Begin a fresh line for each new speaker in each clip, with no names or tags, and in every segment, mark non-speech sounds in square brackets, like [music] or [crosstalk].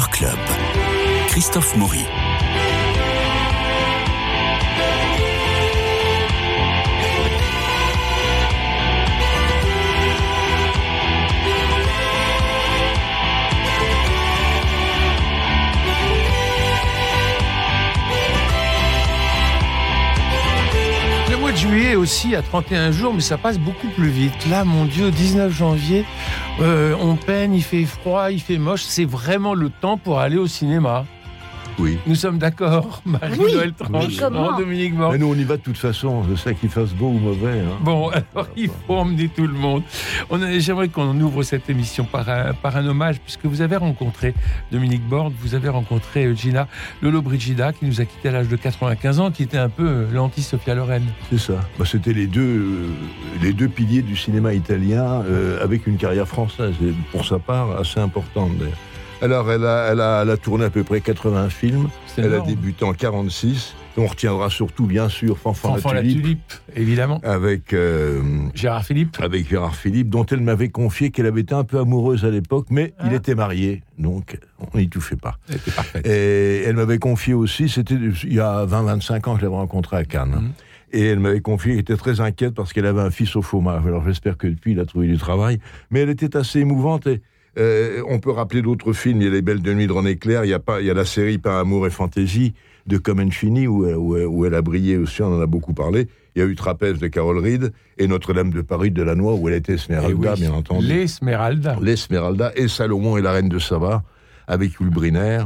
Club. Christophe Maury.
Le mois de juillet aussi à 31 jours, mais ça passe beaucoup plus vite. Là, mon Dieu, 19 janvier, euh, on peine, il fait froid, il fait moche. C'est vraiment le temps pour aller au cinéma.
Oui.
Nous sommes d'accord, Marie-Noël
comment
Dominique Mort.
Mais nous, on y va de toute façon. Je sais qu'il fasse beau ou mauvais. hein.
Bon, [laughs] alors il faut emmener tout le monde. On J'aimerais qu'on ouvre cette émission par un, par un hommage, puisque vous avez rencontré Dominique Borde, vous avez rencontré euh, Gina Lolo Brigida, qui nous a quitté à l'âge de 95 ans, qui était un peu euh, l'anti-Sophia Loren.
C'est ça. Bah, C'était les deux, euh, les deux piliers du cinéma italien euh, avec une carrière française, et pour sa part assez importante d'ailleurs. Alors, elle a, elle, a, elle a tourné à peu près 80 films. Elle a débuté en 46. On retiendra surtout, bien sûr, Fanfan,
Fanfan
la
la
Tulipe,
tulipe, évidemment.
avec, euh,
Gérard Philippe.
avec Gérard Philippe, dont elle m'avait confié qu'elle avait été un peu amoureuse à l'époque, mais il
Ah.
était marié, donc on n'y touchait pas.
C'était parfait.
Et elle m'avait confié aussi, c'était il y a 20-25 ans que je l'avais rencontrée à Cannes.
Mhm.
Et elle m'avait confié qu'elle était très inquiète parce qu'elle avait un fils au chômage. Alors j'espère que depuis, il a trouvé du travail. Mais elle était assez émouvante. Et, euh, on peut rappeler d'autres films. Il y a Les Belles de Nuit de René Clair. Il y a, pas, il y a la série Pain, Amour et Fantaisie de Comencini où, où, où elle a brillé aussi. On en a beaucoup parlé. Il y a eu Trapèze de Carole Reed et Notre-Dame de Paris de Delannoy où elle était
Eh
Esmeralda,
oui,
bien entendu.
L'Esmeralda.
L'Esmeralda et Salomon et la Reine de Saba, avec Yul Brynner,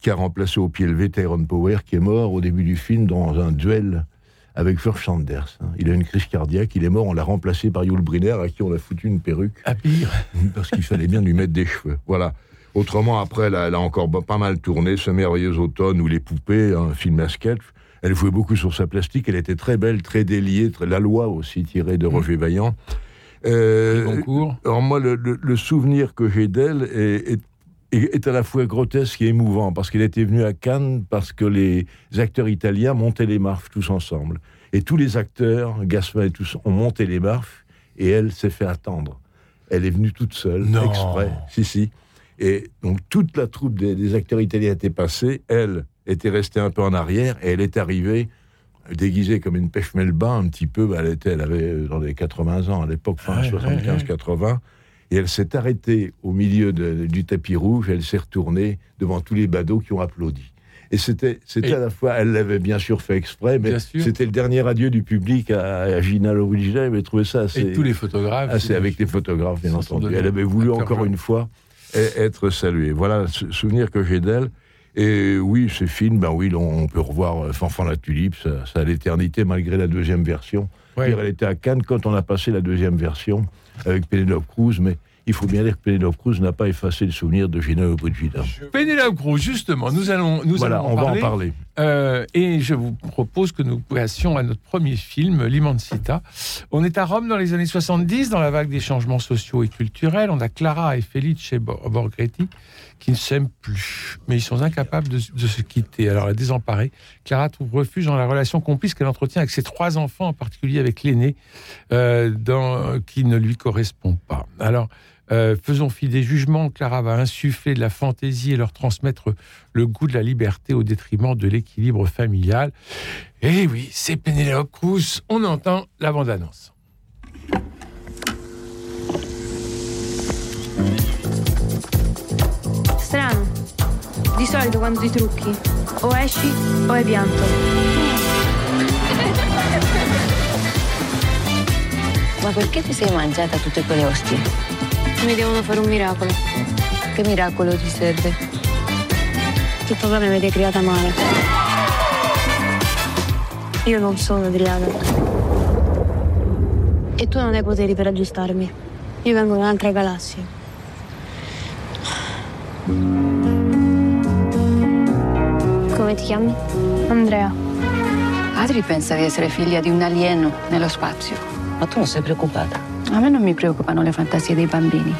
qui a remplacé au pied levé Tyrone Power, qui est mort au début du film dans un duel avec George Sanders. hein. Il a une crise cardiaque, il est mort, on l'a remplacé par Yul Brynner, à qui on a foutu une perruque,
À pire. [laughs]
parce qu'il fallait bien lui mettre des cheveux. Voilà. Autrement, après, elle a, elle a encore pas mal tourné, Ce merveilleux automne ou Les poupées, un film à sketch. Elle jouait beaucoup sur sa plastique, elle était très belle, très déliée, très... La loi aussi, tirée de Roger Vaillant. Euh, alors moi, le, le- le souvenir que j'ai d'elle est, est- est- à la fois grotesque et émouvant, parce qu'elle était venue à Cannes parce que les acteurs italiens montaient les marches tous ensemble. Et tous les acteurs, Gaspard et tous, ont monté les marches, et elle s'est fait attendre. Elle est venue toute seule,
Non.
exprès. Si, si. Et donc toute la troupe des, des acteurs italiens était passée, elle était restée un peu en arrière, et elle est arrivée déguisée comme une pêche melba un petit peu. bah, elle, était, elle avait euh, dans les 80 ans à l'époque, fin
Ouais, ouais,
75-80. Et elle s'est arrêtée au milieu de- du tapis rouge, elle s'est retournée devant tous les badauds qui ont applaudi. Et c'était, c'était à la fois, elle l'avait bien sûr fait exprès, mais c'était le dernier adieu du public à, à Gina Lorigina. Elle avait trouvé ça assez,
Et tous les photographes.
assez avec les photographes, bien entendu. Elle avait voulu encore une fois e- être saluée. Voilà ce souvenir que j'ai d'elle. Et oui, ces films, ben oui, on peut revoir euh, Fanfan la Tulipe, ça, ça a l'éternité malgré la deuxième version.
Ouais.
Elle était à Cannes quand on a passé la deuxième version avec Penelope Cruz, mais il faut bien dire que Penelope Cruz n'a pas effacé le souvenir de Gina Lopez-Vida.
Pénélope Cruz, justement, nous allons, nous
Voilà,
allons
on
en
va
parler.
en parler.
Euh, et je vous propose que nous passions à notre premier film, L'Immensita. On est à Rome dans les années 70, dans la vague des changements sociaux et culturels. On a Clara et Felice Bo- Borghetti qui ne s'aiment plus, mais ils sont incapables de, de se quitter. Alors, la désemparée, Clara trouve refuge dans la relation complice qu'elle entretient avec ses trois enfants, en particulier avec l'aîné, euh, qui ne lui correspond pas. Alors, euh, faisons fi des jugements. Clara va insuffler de la fantaisie et leur transmettre le goût de la liberté au détriment de l'équilibre familial. Et oui, c'est Penelope Cruz. On entend la bande-annonce.
Strano. Di solito quando ti trucchi, o esci o hai pianto.
Ma perché ti sei mangiata tutte quelle ostie?
Mi devono fare un miracolo.
Che miracolo ti serve?
Che papà mi avete creata male. Io non sono Adriana. E tu non hai poteri per aggiustarmi. Io vengo da un'altra galassia. Come ti chiami? Andrea.
Adri pensa di essere figlia di un alieno nello spazio.
Ma tu non sei preoccupata?
A me non mi preoccupano le fantasie dei bambini.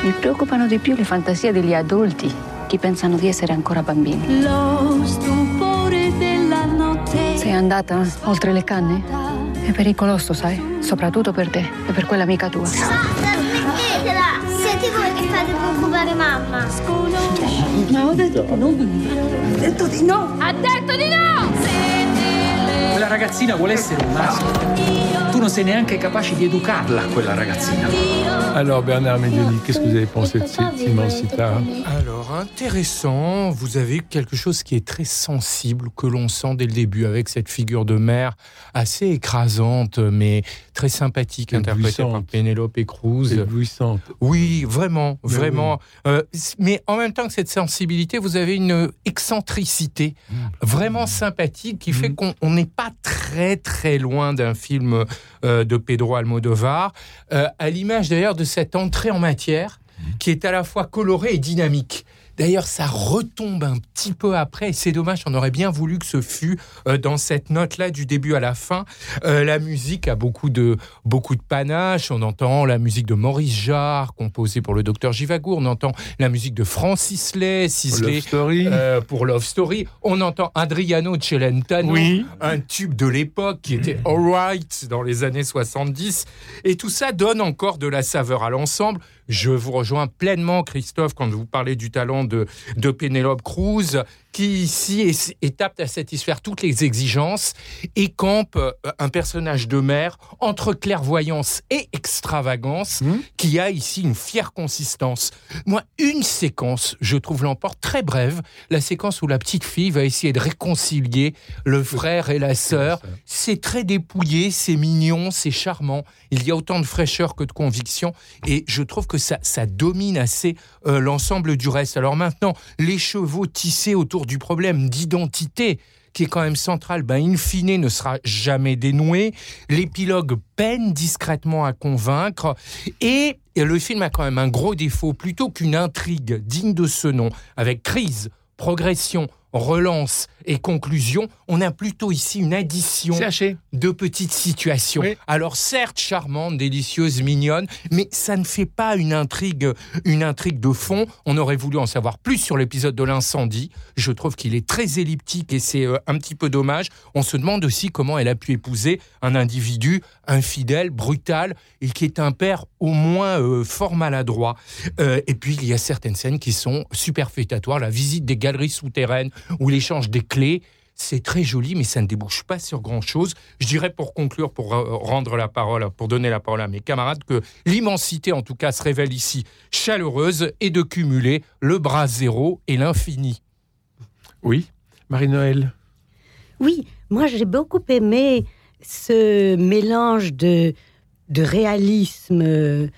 Mi preoccupano di più le fantasie degli adulti che pensano di essere ancora bambini.
Lo stupore della notte.
Sei andata oltre le canne? È pericoloso, sai? Soprattutto per te e per quell'amica tua.
Smettetela! Siete voi che
fate preoccupare mamma.
Ma ho detto di no. Ho detto di no.
Ha detto di no!
Ragazzina vuole essere un maschio. Tu non sei neanche capace di educarla, quella ragazzina.
Alors, Bernard Médioni, qu'est-ce que vous avez pensé de Simon Sita
Alors, intéressant, vous avez quelque chose qui est très sensible, que l'on sent dès le début, avec cette figure de mère assez écrasante, mais très sympathique, interprétée par Penelope Cruz.
Éblouissante.
Oui, vraiment,
Mais
vraiment. Euh, mais en même temps que cette sensibilité, vous avez une excentricité
Mmh.
vraiment sympathique qui fait qu'on on n'est pas très très loin d'un film euh, de Pedro Almodovar, euh, à l'image d'ailleurs de cette entrée en matière qui est à la fois colorée et dynamique. D'ailleurs, ça retombe un petit peu après, et c'est dommage, on aurait bien voulu que ce fût euh, dans cette note-là du début à la fin. Euh, la musique a beaucoup de, beaucoup de panache, on entend la musique de Maurice Jarre, composée pour le docteur Givagour, on entend la musique de Francis Lay,
Story.
euh, pour Love Story, on entend Adriano Celentano,
Oui.
un tube de l'époque qui était alright dans les années 70, et tout ça donne encore de la saveur à l'ensemble. Je vous rejoins pleinement, Christophe, quand vous parlez du talent de, Penelope Cruz, qui ici est, est apte à satisfaire toutes les exigences et campe euh, un personnage de mère entre clairvoyance et extravagance, qui a ici une fière consistance. Moi, une séquence, je trouve l'emporte très brève, la séquence où la petite fille va essayer de réconcilier le frère et la sœur. C'est très dépouillé, c'est mignon, c'est charmant. Il y a autant de fraîcheur que de conviction et je trouve que ça, ça domine assez euh, l'ensemble du reste. Alors maintenant, les chevaux tissés autour du problème d'identité qui est quand même central, ben, in fine, ne sera jamais dénoué. L'épilogue peine discrètement à convaincre. Et, et le film a quand même un gros défaut. Plutôt qu'une intrigue digne de ce nom, avec crise, progression, relance et conclusion, on a plutôt ici une addition de petites situations.
Oui.
Alors certes charmantes, délicieuses, mignonnes, mais ça ne fait pas une intrigue, une intrigue de fond. On aurait voulu en savoir plus sur l'épisode de l'incendie. Je trouve qu'il est très elliptique et c'est euh, un petit peu dommage. On se demande aussi comment elle a pu épouser un individu infidèle, brutal, et qui est un père au moins euh, fort maladroit. Euh, et puis il y a certaines scènes qui sont superfétatoires. La visite des galeries souterraines ou l'échange des clés. C'est très joli, mais ça ne débouche pas sur grand-chose. Je dirais pour conclure, pour euh, rendre la parole, pour donner la parole à mes camarades, que l'immensité, en tout cas, se révèle ici chaleureuse et de cumuler le bras zéro et l'infini.
Oui. Marie-Noël.
Oui, moi j'ai beaucoup aimé ce mélange de, de réalisme euh,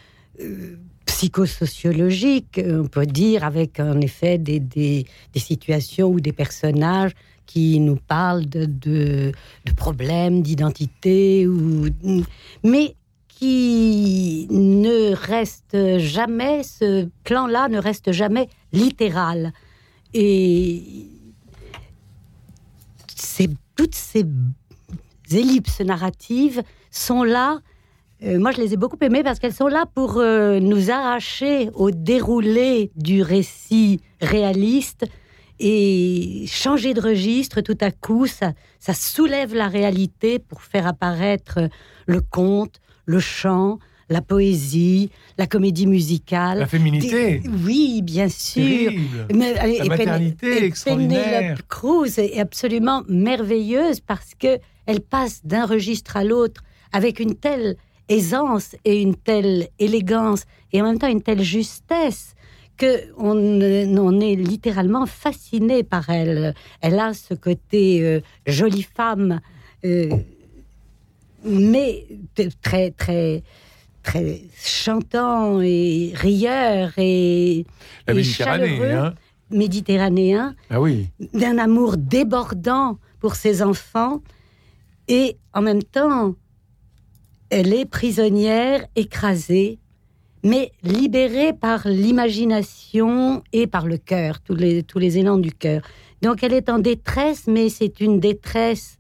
euh, psychosociologique, on peut dire, avec en effet des, des, situations ou des personnages qui nous parlent de, de, problèmes d'identité, ou, mais qui ne reste jamais, ce plan-là ne reste jamais littéral. Et toutes ces ellipses narratives sont là. Euh, moi, je les ai beaucoup aimées parce qu'elles sont là pour euh, nous arracher au déroulé du récit réaliste et changer de registre tout à coup. Ça, ça soulève la réalité pour faire apparaître le conte, le chant, la poésie, la comédie musicale.
La féminité.
Des- Oui, bien sûr.
Terrible.
Mais,
La
et
maternité
et
extraordinaire.
Penelope Cruz est absolument merveilleuse parce que elle passe d'un registre à l'autre avec une telle aisance et une telle élégance et en même temps une telle justesse que on, on est littéralement fasciné par elle. Elle a ce côté euh, jolie femme, euh, mais très très très chantant et rieur et,
La
et chaleureux,
hein.
méditerranéen
Ah oui.
d'un amour débordant pour ses enfants et en même temps, elle est prisonnière, écrasée, mais libérée par l'imagination et par le cœur, tous les, tous les élans du cœur. Donc elle est en détresse, mais c'est une détresse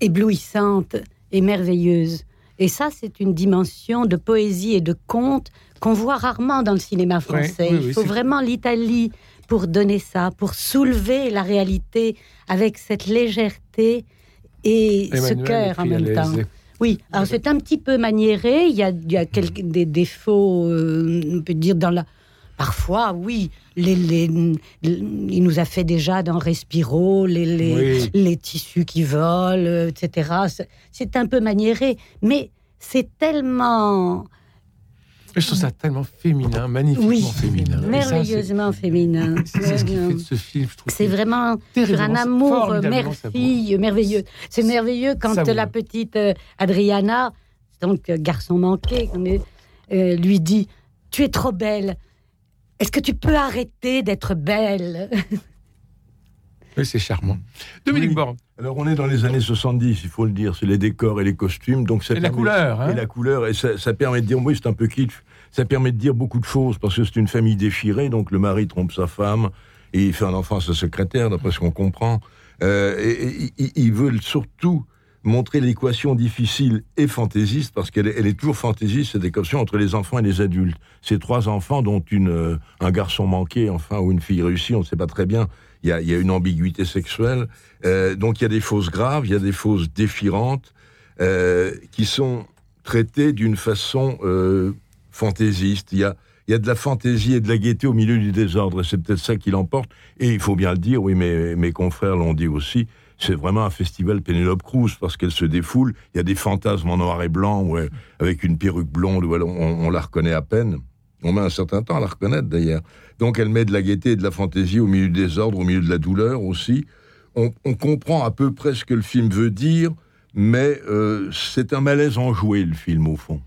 éblouissante et merveilleuse. Et ça, c'est une dimension de poésie et de conte qu'on voit rarement dans le cinéma français.
oui,
Il faut vraiment l'Italie pour donner ça, pour soulever la réalité avec cette légèreté et ce
Emmanuel
cœur en même temps. Oui, alors c'est un petit peu maniéré. Il y a, il y a quelques, des défauts, euh, on peut dire, dans la. Parfois, oui, les, les- il nous a fait déjà dans Respiro les, les,
Oui.
tissus qui volent, etc. C'est- C'est un peu maniéré, mais c'est tellement
Je trouve ça tellement féminin, magnifiquement
Oui.
féminin. Ça,
merveilleusement féminin. [laughs]
c'est- ce qui fait de ce film, je trouve.
C'est vraiment sur un amour euh, mère-fille merveilleux. C'est merveilleux quand
Savoureux.
la petite euh, Adriana, donc euh, garçon manqué, euh, euh, lui dit Tu es trop belle. Est-ce que tu peux arrêter d'être belle
Oui, c'est charmant. Dominique
Oui.
Borne.
Alors on est dans les années 70, il faut le dire, c'est les décors et les costumes, donc ça
Et la couleur, hein.
et la couleur, et ça, ça permet de dire, oui, c'est un peu kitsch, ça permet de dire beaucoup de choses parce que c'est une famille déchirée, donc le mari trompe sa femme et il fait un enfant à sa secrétaire, d'après ce qu'on comprend. Euh, et, ils veulent surtout montrer l'équation difficile et fantaisiste, parce qu'elle est, elle est toujours fantaisiste, cette équation entre les enfants et les adultes. Ces trois enfants, dont une, euh, un garçon manqué, enfin, ou une fille réussie, on ne sait pas très bien, il y a, une ambiguïté sexuelle. Euh, donc il y a des fausses graves, il y a des fausses déchirantes, euh, qui sont traitées d'une façon euh, fantaisiste. Il y a, de la fantaisie et de la gaieté au milieu du désordre, c'est peut-être ça qui l'emporte. Et il faut bien le dire, oui, mais mes confrères l'ont dit aussi, c'est vraiment un festival Pénélope Cruz, parce qu'elle se défoule, il y a des fantasmes en noir et blanc, ouais, avec une perruque blonde, où on la reconnaît à peine. On met un certain temps à la reconnaître d'ailleurs. Donc elle met de la gaieté et de la fantaisie au milieu du désordre, au milieu de la douleur aussi. On, on comprend à peu près ce que le film veut dire, mais euh, c'est un malaise enjoué le film au fond.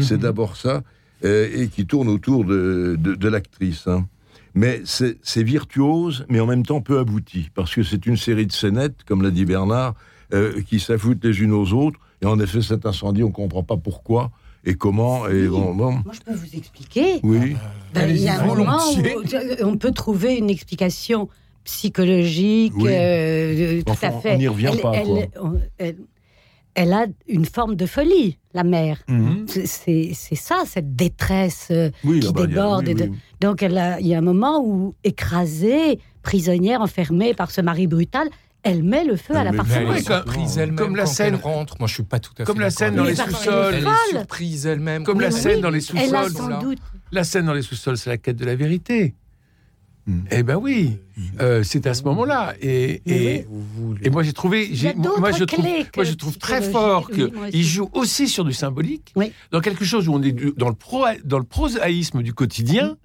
C'est d'abord ça, euh, et qui tourne autour de, de, de l'actrice. hein. Mais c'est virtuose, mais en même temps peu abouti, parce que c'est une série de scénettes, comme l'a dit Bernard, euh, qui s'ajoutent les unes aux autres. Et en effet, cet incendie, on ne comprend pas pourquoi et comment. Et bon, bon.
Moi, je peux vous expliquer.
Oui.
Ben, il y a un moment où euh, on peut trouver une explication psychologique,
Oui.
euh, tout
Enfin,
à fait.
on n'y revient
elle,
pas,
Elle, a une forme de folie, la mère.
Mhm.
C'est- ça, cette détresse euh,
Oui,
qui
bah, a-
déborde.
oui,
et de-
oui.
Donc, a- il y a un moment où, écrasée, prisonnière, enfermée par ce mari brutal, elle met le feu à
Elle
la parfumerie.
elle
Oui,
est
comme-
surprise elle-même
comme la scène-
elle rentre. Moi, je suis pas tout à fait
Comme la
d'accord
scène dans les
elle.
sous-sols.
Elle surprise elle-même.
Comme la scène dans les
Elle
sous-sols. La scène dans les sous-sols, c'est la quête de la vérité.
Mm.
Eh ben oui, euh, c'est à ce moment-là. Et, et, et moi j'ai trouvé, moi je trouve,
clés que
moi je trouve très fort qu'il joue aussi sur du symbolique,
Oui.
dans quelque chose où on est du- dans le pro, dans le prosaïsme du quotidien.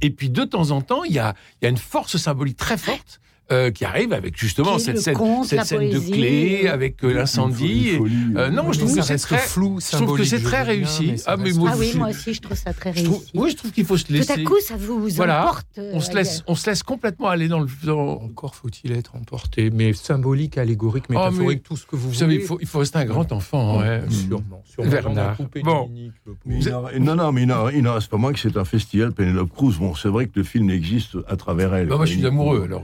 Et puis de temps en temps, il y a, il y a une force symbolique très forte. Euh, qui arrive avec justement cette scène,
conte,
cette de clé avec euh, l'incendie. Euh, non, je trouve que c'est très
flou,
Je trouve que c'est très
bien,
réussi.
mais
Ah mais moi,
Ah oui,
je-
moi aussi, je trouve ça très
trouve-
réussi.
oui, je trouve qu'il faut se laisser.
Tout à coup, ça vous
Voilà.
emporte. euh,
on se laisse, on se laisse complètement aller dans le. dans-
Encore faut-il être emporté, mais symbolique, allégorique,
Oh, mais-
métaphorique, tout ce que vous
Vous savez,
voulez.
il faut, il faut rester un grand enfant. ouais.
Sûrement, sûrement.
Bernard.
Coupé
Bon.
Non, non, mais il n'en- reste pas moins que c'est un festival Pénélope Cruz. Bon, c'est vrai que le film existe à travers elle.
Bah, moi, je suis amoureux, alors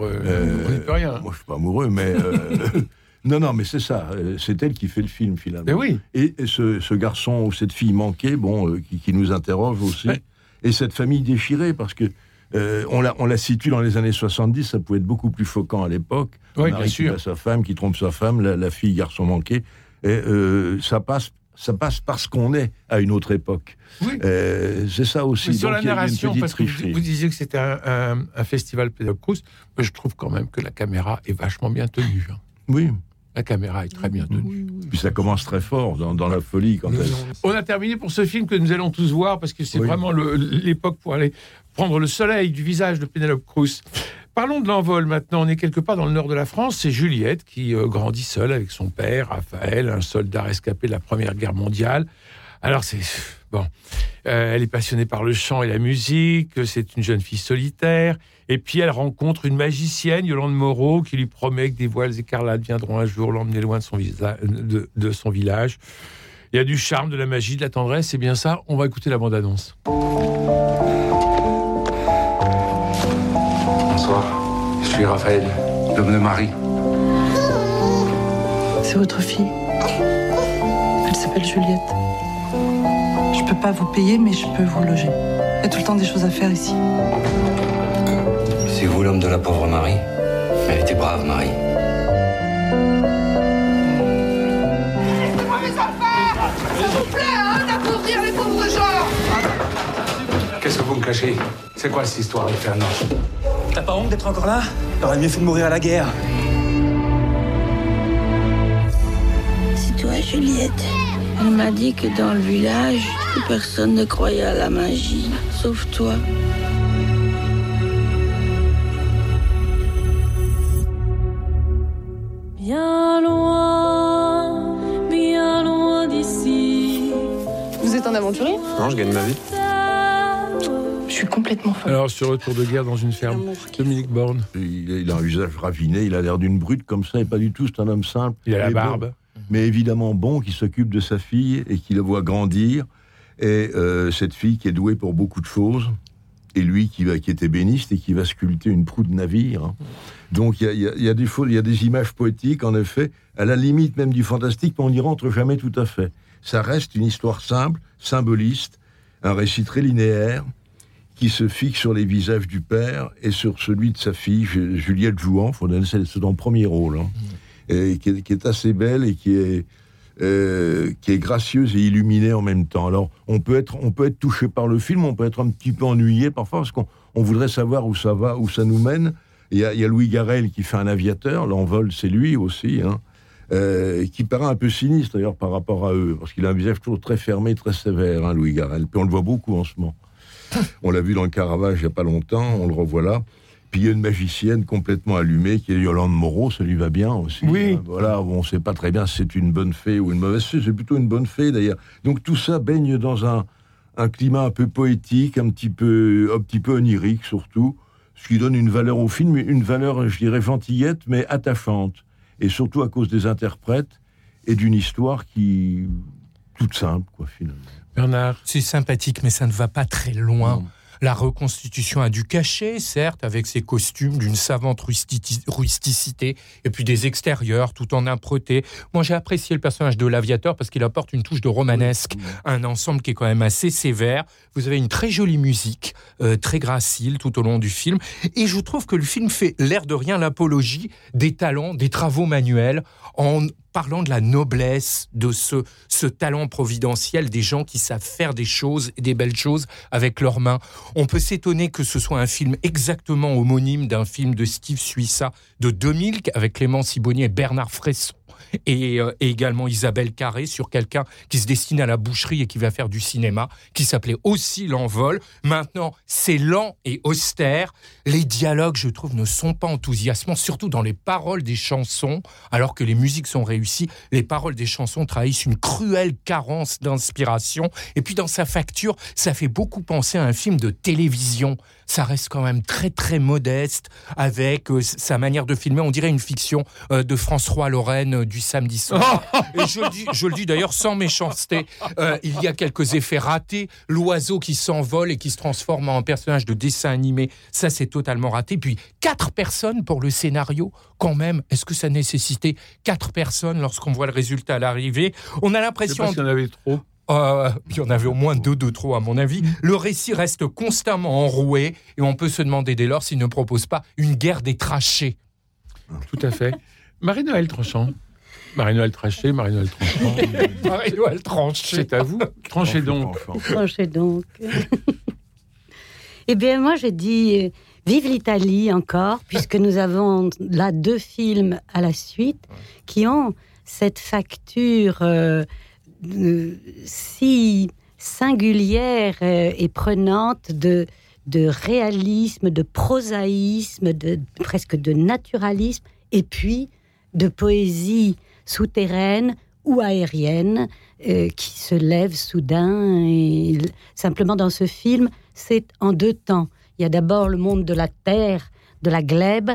euh, on rien.
Moi, je suis pas amoureux, mais. euh, [laughs] non, non, mais c'est ça. euh, C'est elle qui fait le film, finalement.
Mais oui.
Et, et ce, ce garçon ou cette fille manquée, bon, euh, qui, qui nous interroge aussi.
Ouais.
Et cette famille déchirée, parce que. on, la, on la situe dans les années 70, ça pouvait être beaucoup plus choquant à l'époque.
Oui, bien
qui
sûr.
bat sa femme, qui trompe sa femme, la, la fille, garçon manqué. Et ça passe. Ça passe parce qu'on est à une autre époque.
Oui.
Euh, c'est ça aussi.
Mais sur
Donc,
la narration, parce que vous, disiez que c'était un, un- un festival Pénélope Cruz, moi, je trouve quand même que la caméra est vachement bien tenue. hein.
Oui.
La caméra est très bien tenue.
Puis ça commence très fort dans, dans la folie quand
Mais
elle.
non,
On a terminé pour ce film que nous allons tous voir parce que c'est
Oui.
vraiment l'époque pour aller prendre le soleil du visage de Pénélope Cruz. Parlons de l'envol maintenant. On est quelque part dans le nord de la France. C'est Juliette qui euh, grandit seule avec son père, Raphaël, un soldat rescapé de la Première Guerre mondiale. Alors c'est bon. Euh, elle est passionnée par le chant et la musique. C'est une jeune fille solitaire. Et puis elle rencontre une magicienne, Yolande Moreau, qui lui promet que des voiles écarlates viendront un jour l'emmener loin de son, de son village. Il y a du charme, de la magie, de la tendresse, c'est bien ça. On va écouter la bande-annonce.
Bonsoir. Je suis Raphaël, l'homme de Marie.
C'est votre fille. Elle s'appelle Juliette. Je peux pas vous payer, mais je peux vous loger. Il y a tout le temps des choses à faire ici.
C'est vous l'homme de la pauvre Marie? Elle était brave, Marie.
Qu'est-ce que vous me cachez? C'est quoi cette histoire, de Fernand?
T'as pas honte d'être encore là? T'aurais mieux fait de mourir à la guerre.
C'est toi, Juliette. Elle m'a dit que dans le village, plus personne ne croyait à la magie, sauf toi.
Bien loin, bien loin d'ici.
Vous êtes un aventurier?
Non, je gagne ma vie.
Je suis complètement folle.
Alors, sur Retour de guerre dans une ferme, Dominique Borne.
Il, il a un visage raviné, il a l'air d'une brute comme ça, et pas du tout, c'est un homme simple.
Il a la
bon,
barbe.
mais évidemment bon, qui s'occupe de sa fille et qui la voit grandir. Et euh, cette fille qui est douée pour beaucoup de choses, et lui qui, va, qui est ébéniste et qui va sculpter une proue de navire. hein. Donc il y a, il y a- il y a des faux- il y a des images poétiques, en effet, à la limite même du fantastique, mais on n'y rentre jamais tout à fait. Ça reste une histoire simple, symboliste, un récit très linéaire, qui se fixe sur les visages du père et sur celui de sa fille, Ju- Juliette Jouan, c'est c'est son premier rôle, hein, et qui, est, qui est assez belle et qui est, euh, qui est gracieuse et illuminée en même temps. Alors, on peut, être, on peut être touché par le film, on peut être un petit peu ennuyé parfois, parce qu'on on voudrait savoir où ça va, où ça nous mène. Il y a, il y a Louis Garrel qui fait un aviateur, l'envol, c'est lui aussi, hein, euh, qui paraît un peu sinistre d'ailleurs par rapport à eux, parce qu'il a un visage toujours très fermé, très sévère, hein, Louis Garrel. Puis on le voit beaucoup en ce moment. On l'a vu dans le Caravage il n'y a pas longtemps, on le revoit là. Puis il y a une magicienne complètement allumée qui est Yolande Moreau, ça lui va bien aussi.
Oui.
hein. Voilà, on ne sait pas très bien si c'est une bonne fée ou une mauvaise fée, c'est plutôt une bonne fée d'ailleurs. Donc tout ça baigne dans un, un climat un peu poétique, un petit peu, un petit peu onirique surtout, ce qui donne une valeur au film, une valeur, je dirais, gentillette, mais attachante. Et surtout à cause des interprètes et d'une histoire qui. toute simple, quoi, finalement.
Bernard.
C'est sympathique, mais ça ne va pas très loin. La reconstitution a du cachet, certes, avec ses costumes d'une savante rustici- rusticité, et puis des extérieurs tout en âpreté. Moi, j'ai apprécié le personnage de l'aviateur parce qu'il apporte une touche de romanesque, un ensemble qui est quand même assez sévère. Vous avez une très jolie musique, euh, très gracile tout au long du film, et je trouve que le film fait l'air de rien l'apologie des talents, des travaux manuels, en parlant de la noblesse de ce, ce talent providentiel des gens qui savent faire des choses des belles choses avec leurs mains. On peut s'étonner que ce soit un film exactement homonyme d'un film de Steve Suissa de 2000 avec Clément Sibonnier et Bernard Fresson. Et, euh, et également Isabelle Carré sur quelqu'un qui se destine à la boucherie et qui va faire du cinéma, qui s'appelait aussi L'Envol. Maintenant, c'est lent et austère. Les dialogues, je trouve, ne sont pas enthousiasmants, surtout dans les paroles des chansons, alors que les musiques sont réussies. Les paroles des chansons trahissent une cruelle carence d'inspiration. Et puis dans sa facture, ça fait beaucoup penser à un film de télévision. Ça reste quand même très très modeste avec euh, sa manière de filmer. On dirait une fiction euh, de François Lorraine du samedi soir. [laughs] Et je le dis, je le dis d'ailleurs sans méchanceté. Euh, il y a quelques effets ratés. L'oiseau qui s'envole et qui se transforme en personnage de dessin animé, ça c'est totalement raté. Puis quatre personnes pour le scénario, quand même. Est-ce que ça nécessitait quatre personnes lorsqu'on voit le résultat à l'arrivée? On a
Je sais
l'impression.
pas s'il y en avait trop.
Euh, il y en avait au moins deux de trop, à mon avis. Le récit reste constamment enroué et on peut se demander dès lors s'il ne propose pas une guerre des trachées.
Tout à fait. Marie-Noël Tranchant. Marie-Noël Traché, Marie-Noël Tranchant. [laughs]
Marie-Noël Tranché.
C'est à vous. Tranchez donc.
Tranchez donc. eh bien, moi, je dis euh, vive l'Italie encore, puisque nous avons là deux films à la suite qui ont cette facture euh, euh, si singulière et prenante de, de réalisme, de prosaïsme, de, presque de naturalisme, et puis de poésie souterraine ou aérienne euh, qui se lève soudain. Et simplement dans ce film, c'est en deux temps. Il y a d'abord le monde de la terre, de la glèbe,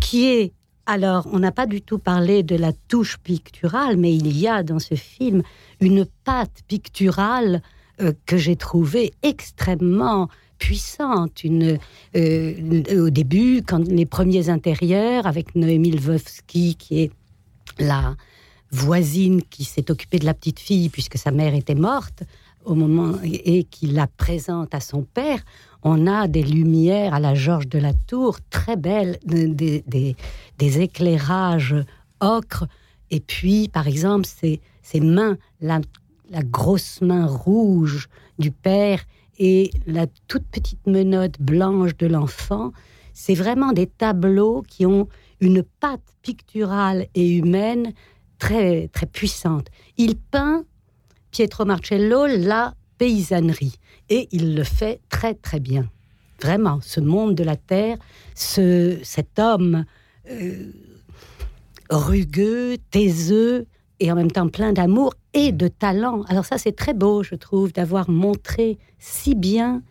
qui est alors, on n'a pas du tout parlé de la touche picturale, mais il y a dans ce film une patte picturale euh, que j'ai trouvée extrêmement puissante. Une, euh, au début, quand les premiers intérieurs, avec Noémie Lvovsky, qui est la voisine qui s'est occupée de la petite fille puisque sa mère était morte au moment et qui la présente à son père, on a des lumières à la Georges de la Tour très belles, des, éclairages ocre, et puis par exemple ces, ces mains, la grosse main rouge du père et la toute petite menotte blanche de l'enfant, c'est vraiment des tableaux qui ont une patte picturale et humaine très, très puissante. Il peint, Pietro Marcello, la paysannerie. Et il le fait très, très bien. Vraiment, ce monde de la terre, ce, cet homme euh, rugueux, taiseux, et en même temps plein d'amour et de talent. Alors ça, c'est très beau, je trouve, d'avoir montré si bien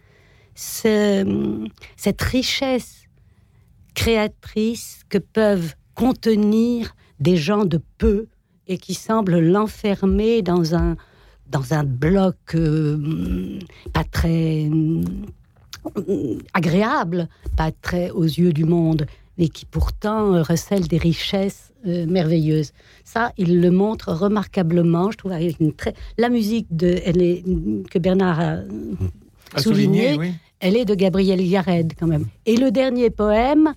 ce- cette richesse créatrice que peuvent contenir des gens de peu et qui semblent l'enfermer dans un, dans un bloc euh, pas très euh, agréable, pas très aux yeux du monde, mais qui pourtant recèle des richesses euh, merveilleuses. Ça, il le montre remarquablement, je trouve, avec une très... La musique de, elle est, que Bernard a
A
souligné,
souligné, oui.
elle est de Gabriel Yared quand même. Et le dernier poème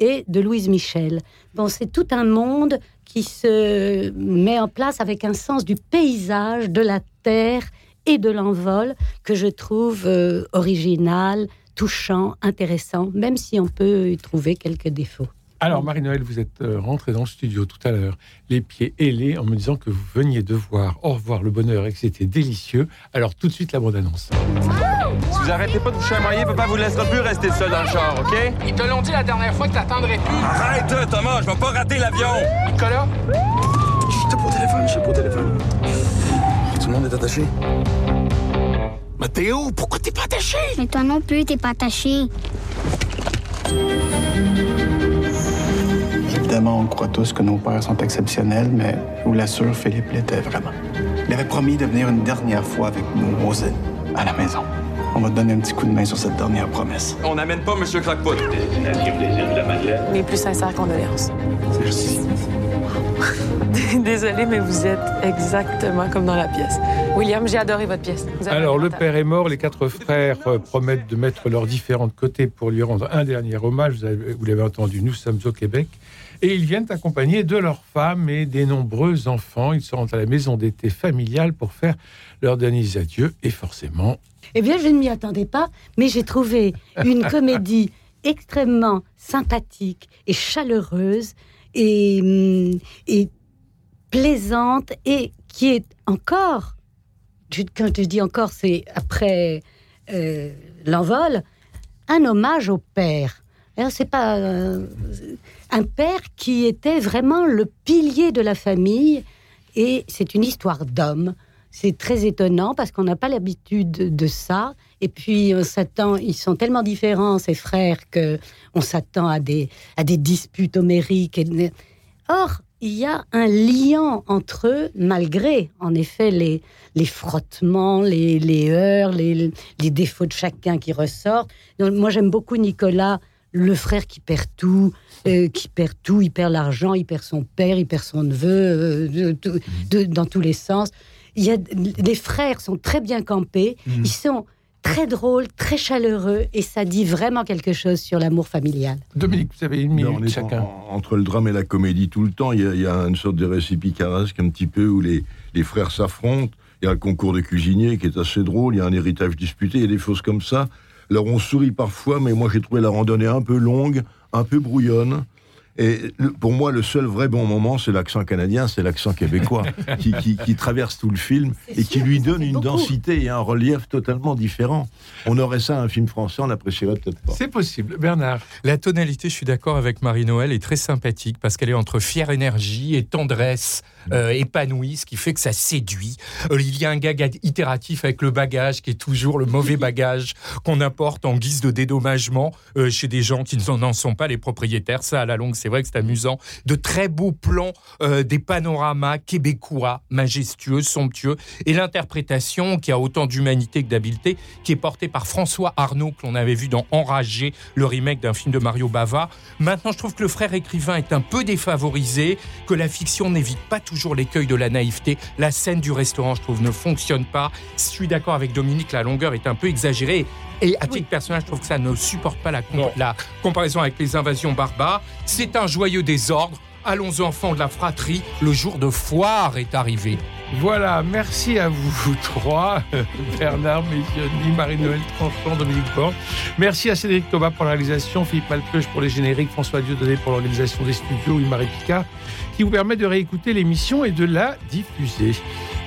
est de Louise Michel. Bon, c'est tout un monde qui se met en place avec un sens du paysage, de la terre et de l'envol que je trouve euh, original, touchant, intéressant, même si on peut y trouver quelques défauts.
Alors, Marie-Noël, vous êtes euh, rentrée dans le studio tout à l'heure, les pieds ailés, en me disant que vous veniez de voir Au revoir le bonheur et que c'était délicieux. Alors, tout de suite, la bande-annonce.
Si vous arrêtez pas de vous chamailler, papa vous laissera plus rester seul dans le char, OK?
Ils te l'ont dit la dernière fois que t'attendrais plus.
Arrête, Thomas, je vais pas rater l'avion!
Nicolas?
Je t'ai pas au téléphone, je suis pas au téléphone. Tout le monde est attaché. Mathéo, pourquoi t'es pas attaché?
Mais toi non plus, t'es pas attaché.
Évidemment, on croit tous que nos pères sont exceptionnels, mais je vous l'assure, Philippe l'était vraiment. Il avait promis de venir une dernière fois avec nous îles, à la maison. On va te donner un petit coup de main sur cette dernière promesse.
On n'amène pas Monsieur Crackpot.
Mes plus sincères condoléances.
C'est juste ici. [laughs]
Désolée, mais vous êtes exactement comme dans la pièce. William, j'ai adoré votre pièce.
Alors, le père est mort, les quatre frères euh, promettent de mettre leurs différents côtés pour lui rendre un dernier hommage. Vous l'avez entendu, nous sommes au Québec. Et ils viennent accompagnés de leurs femmes et des nombreux enfants. Ils se rendent à la maison d'été familiale pour faire leurs derniers adieux. Et forcément,
Eh bien, je ne m'y attendais pas, mais j'ai trouvé une [laughs] comédie extrêmement sympathique et chaleureuse et, hum, et plaisante et qui est encore, quand je dis encore, c'est après euh, l'envol, un hommage au père. C'est pas euh, un père qui était vraiment le pilier de la famille et c'est une histoire d'homme. C'est très étonnant parce qu'on n'a pas l'habitude de ça. Et puis, on s'attend, ils sont tellement différents, ces frères, que on s'attend à des, à des disputes homériques. Or, il y a un lien entre eux, malgré, en effet, les, les frottements, les, les heurts, les, les défauts de chacun qui ressortent. Donc, moi, j'aime beaucoup Nicolas, le frère qui perd tout, euh, qui perd tout, il perd l'argent, il perd son père, il perd son neveu, euh, de- de- de- dans tous les sens. Il y a, les frères sont très bien campés,
Mhm.
ils sont très drôles, très chaleureux, et ça dit vraiment quelque chose sur l'amour familial.
Dominique, vous avez une minute
est
chacun.
en- entre le drame et la comédie tout le temps. Il y a, il y a une sorte de récit picaresque un petit peu où les, les frères s'affrontent. Il y a le concours de cuisinier qui est assez drôle. Il y a un héritage disputé. Il y a des choses comme ça. Alors on sourit parfois, mais moi j'ai trouvé la randonnée un peu longue, un peu brouillonne. Et le- pour moi, le seul vrai bon moment, c'est l'accent canadien, c'est l'accent québécois [laughs] qui, qui- qui traverse tout le film et qui lui donne une densité et un relief totalement différent. On aurait ça à un film français, on l'apprécierait peut-être pas.
C'est possible. Bernard.
La tonalité, je suis d'accord avec Marie-Noël, est très sympathique parce qu'elle est entre fière énergie et tendresse euh, épanouie, ce qui fait que ça séduit. Euh, il y a un gag itératif avec le bagage qui est toujours le mauvais [laughs] bagage qu'on apporte en guise de dédommagement euh, chez des gens qui n'en sont pas les propriétaires. Ça, à la longue, c'est vrai que c'est amusant. De très beaux plans, euh, des panoramas québécois, majestueux, somptueux, et l'interprétation qui a autant d'humanité que d'habileté, qui est portée par François Arnaud, que l'on avait vu dans Enragé, le remake d'un film de Mario Bava. Maintenant, je trouve que le frère écrivain est un peu défavorisé, que la fiction n'évite pas toujours l'écueil de la naïveté. La scène du restaurant, je trouve, ne fonctionne pas. Je suis d'accord avec Dominique, la longueur est un peu exagérée. Et à titre personnel, je trouve que ça ne supporte pas la, compa- la comparaison avec les invasions barbares. C'est un joyeux désordre. Allons enfants de la fratrie, le jour de foire est arrivé.
Voilà, merci à vous, vous trois, [laughs] Bernard Mézioni, Marie-Noël Tranchant, Dominique Borne. Merci à Cédric Thomas pour la réalisation, Philippe Malpeuche pour les génériques, François Dieudonné pour l'organisation des studios, et Marie Picard qui vous permet de réécouter l'émission et de la diffuser.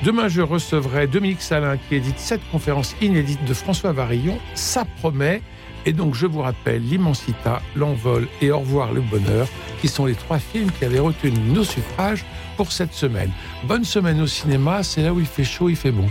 Demain, je recevrai Dominique Salin qui édite cette conférence inédite de François Varillon. Ça promet. Et donc, je vous rappelle L'Immensita, L'Envol et Au revoir le bonheur, qui sont les trois films qui avaient retenu nos suffrages pour cette semaine. Bonne semaine au cinéma, c'est là où il fait chaud, il fait bon.